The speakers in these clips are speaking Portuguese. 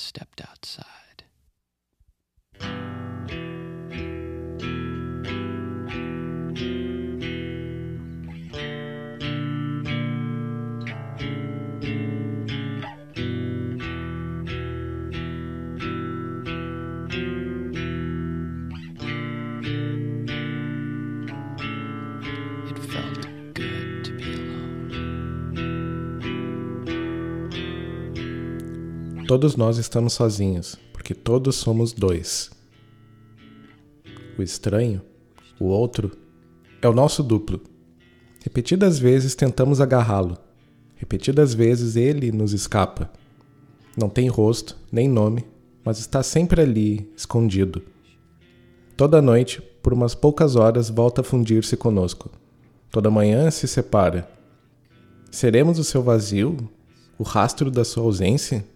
stepped outside. Todos nós estamos sozinhos, porque todos somos dois. O estranho, o outro, é o nosso duplo. Repetidas vezes tentamos agarrá-lo. Repetidas vezes ele nos escapa. Não tem rosto, nem nome, mas está sempre ali, escondido. Toda noite, por umas poucas horas, volta a fundir-se conosco. Toda manhã se separa. Seremos o seu vazio? O rastro da sua ausência?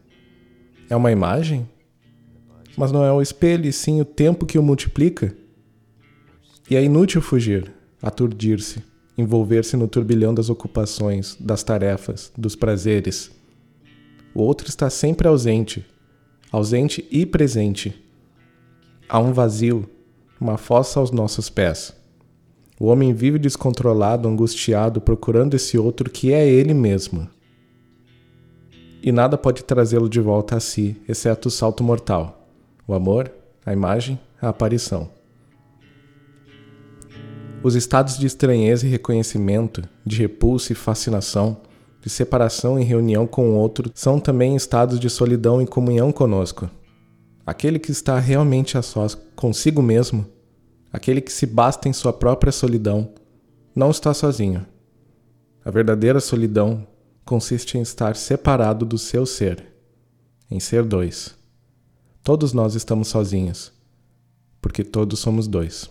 É uma imagem? Mas não é o espelho, e sim o tempo que o multiplica? E é inútil fugir, aturdir-se, envolver-se no turbilhão das ocupações, das tarefas, dos prazeres. O outro está sempre ausente, ausente e presente. Há um vazio, uma fossa aos nossos pés. O homem vive descontrolado, angustiado, procurando esse outro que é ele mesmo e nada pode trazê-lo de volta a si, exceto o salto mortal: o amor, a imagem, a aparição. Os estados de estranheza e reconhecimento, de repulsa e fascinação, de separação e reunião com o outro são também estados de solidão e comunhão conosco. Aquele que está realmente a sós consigo mesmo, aquele que se basta em sua própria solidão, não está sozinho. A verdadeira solidão consiste em estar separado do seu ser, em ser dois. Todos nós estamos sozinhos, porque todos somos dois.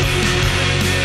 Música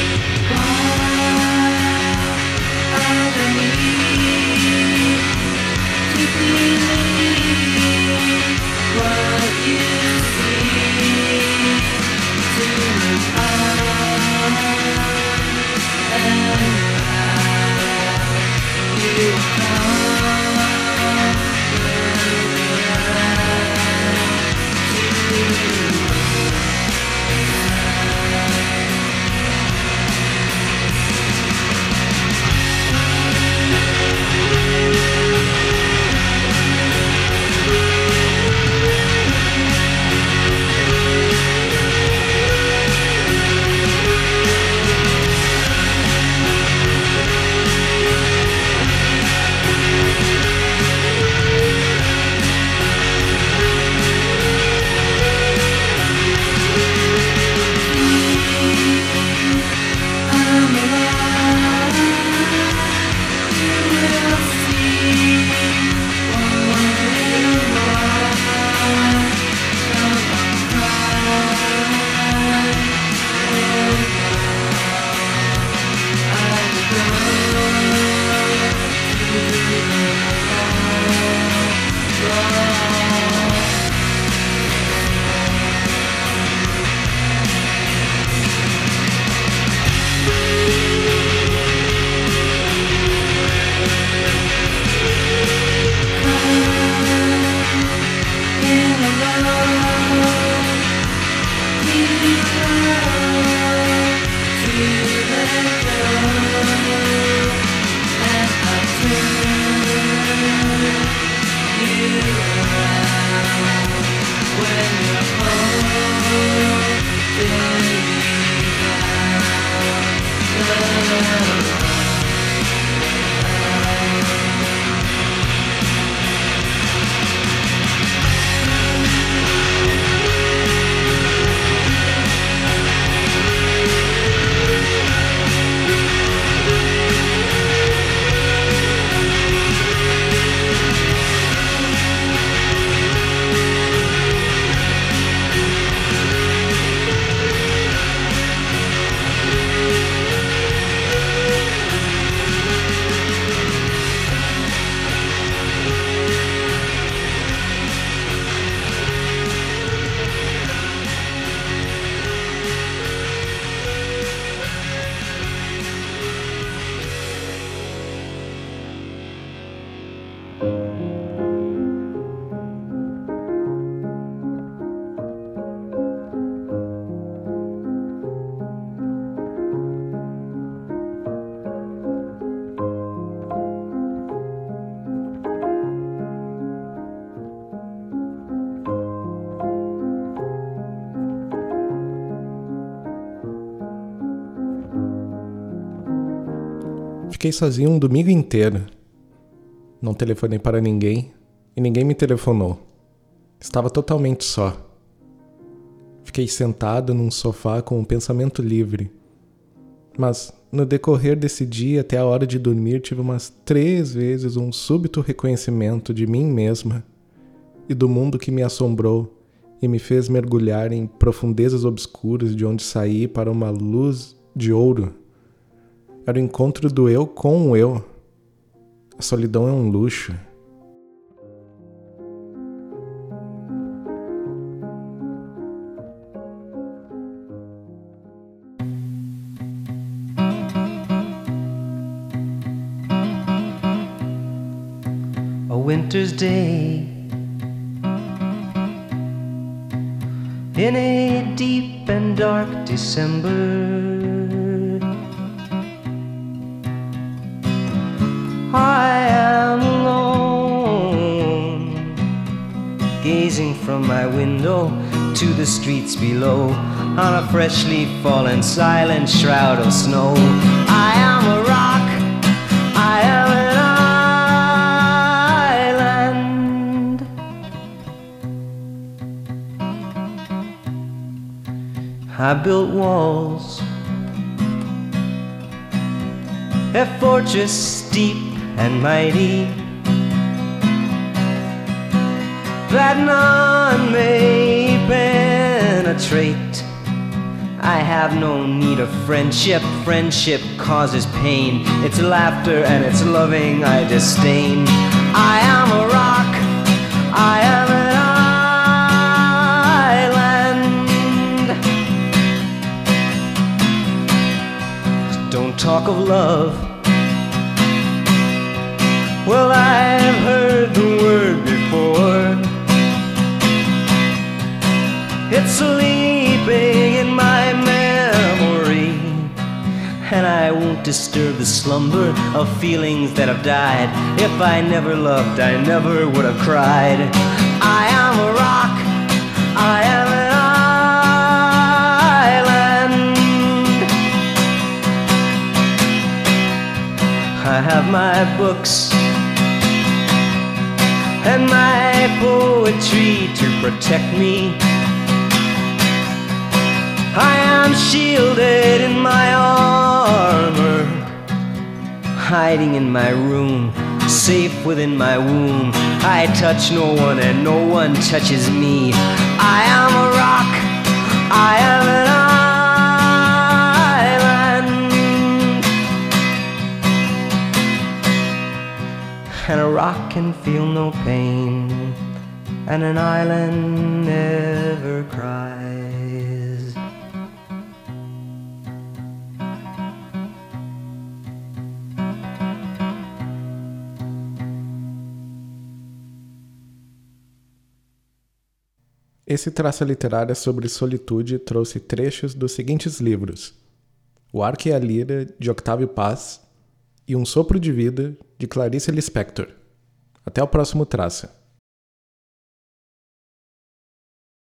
Fiquei sozinho um domingo inteiro. Não telefonei para ninguém e ninguém me telefonou. Estava totalmente só. Fiquei sentado num sofá com o um pensamento livre. Mas no decorrer desse dia até a hora de dormir tive umas três vezes um súbito reconhecimento de mim mesma e do mundo que me assombrou e me fez mergulhar em profundezas obscuras de onde saí para uma luz de ouro. Era o encontro do eu com o eu. A solidão é um luxo. A winter's day in a deep and dark December. From my window to the streets below on a freshly fallen silent shroud of snow. I am a rock, I am an island. I built walls, a fortress steep and mighty, that none may penetrate. I have no need of friendship, friendship causes pain. It's laughter and it's loving I disdain. I am a rock, I am an island. Don't talk of love. Well, I've sleeping in my memory. And I won't disturb the slumber of feelings that have died. If I never loved, I never would have cried. I am a rock, I am an island. I have my books and my poetry to protect me. I am shielded in my armor, hiding in my room, safe within my womb. I touch no one and no one touches me. I am a rock, I am an island. And a rock can feel no pain, and an island never cries. Esse traço literário sobre solitude trouxe trechos dos seguintes livros: O Arco e a Lira, de Octávio Paz, e Um Sopro de Vida, de Clarice Lispector. Até o próximo traço.